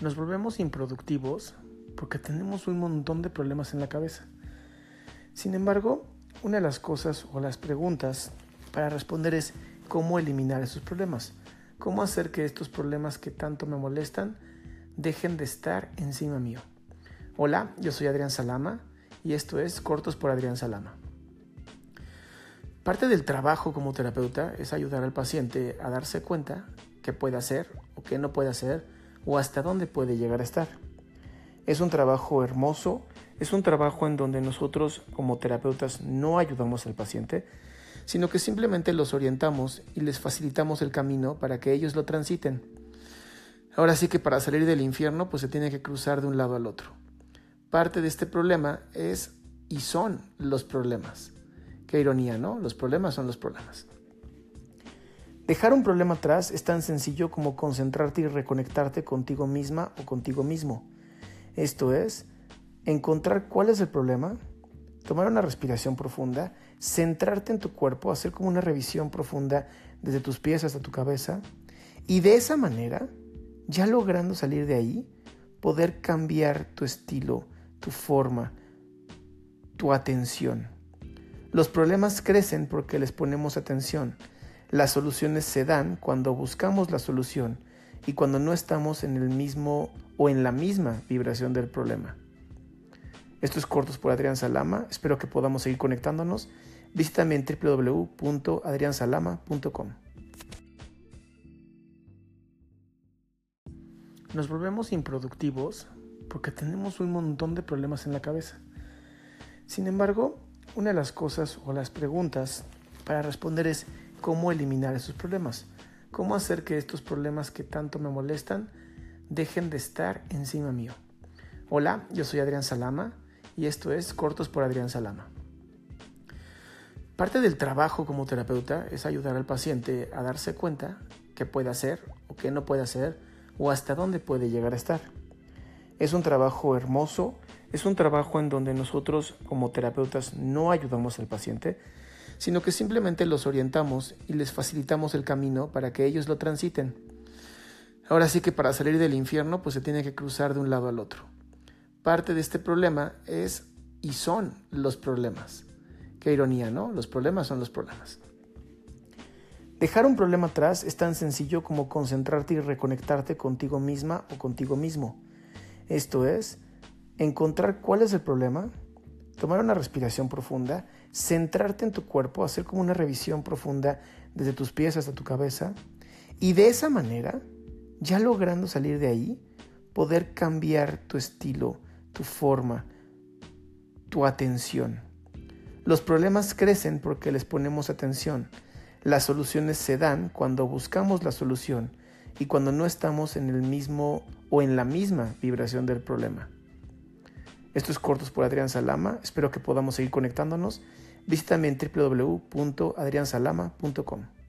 nos volvemos improductivos porque tenemos un montón de problemas en la cabeza. Sin embargo, una de las cosas o las preguntas para responder es cómo eliminar esos problemas, cómo hacer que estos problemas que tanto me molestan dejen de estar encima mío. Hola, yo soy Adrián Salama y esto es Cortos por Adrián Salama. Parte del trabajo como terapeuta es ayudar al paciente a darse cuenta qué puede hacer o qué no puede hacer o hasta dónde puede llegar a estar. Es un trabajo hermoso, es un trabajo en donde nosotros como terapeutas no ayudamos al paciente, sino que simplemente los orientamos y les facilitamos el camino para que ellos lo transiten. Ahora sí que para salir del infierno pues se tiene que cruzar de un lado al otro. Parte de este problema es y son los problemas. Qué ironía, ¿no? Los problemas son los problemas. Dejar un problema atrás es tan sencillo como concentrarte y reconectarte contigo misma o contigo mismo. Esto es, encontrar cuál es el problema, tomar una respiración profunda, centrarte en tu cuerpo, hacer como una revisión profunda desde tus pies hasta tu cabeza y de esa manera, ya logrando salir de ahí, poder cambiar tu estilo, tu forma, tu atención. Los problemas crecen porque les ponemos atención. Las soluciones se dan cuando buscamos la solución y cuando no estamos en el mismo o en la misma vibración del problema. Esto es Cortos por Adrián Salama. Espero que podamos seguir conectándonos. Visítame en www.adriansalama.com. Nos volvemos improductivos porque tenemos un montón de problemas en la cabeza. Sin embargo, una de las cosas o las preguntas para responder es cómo eliminar esos problemas, cómo hacer que estos problemas que tanto me molestan dejen de estar encima mío. Hola, yo soy Adrián Salama y esto es Cortos por Adrián Salama. Parte del trabajo como terapeuta es ayudar al paciente a darse cuenta qué puede hacer o qué no puede hacer o hasta dónde puede llegar a estar. Es un trabajo hermoso, es un trabajo en donde nosotros como terapeutas no ayudamos al paciente, sino que simplemente los orientamos y les facilitamos el camino para que ellos lo transiten. Ahora sí que para salir del infierno pues se tiene que cruzar de un lado al otro. Parte de este problema es y son los problemas. Qué ironía, ¿no? Los problemas son los problemas. Dejar un problema atrás es tan sencillo como concentrarte y reconectarte contigo misma o contigo mismo. Esto es, encontrar cuál es el problema, tomar una respiración profunda, centrarte en tu cuerpo, hacer como una revisión profunda desde tus pies hasta tu cabeza y de esa manera, ya logrando salir de ahí, poder cambiar tu estilo, tu forma, tu atención. Los problemas crecen porque les ponemos atención. Las soluciones se dan cuando buscamos la solución y cuando no estamos en el mismo o en la misma vibración del problema. Esto es Cortos por Adrián Salama. Espero que podamos seguir conectándonos. Visítame en www.adriansalama.com.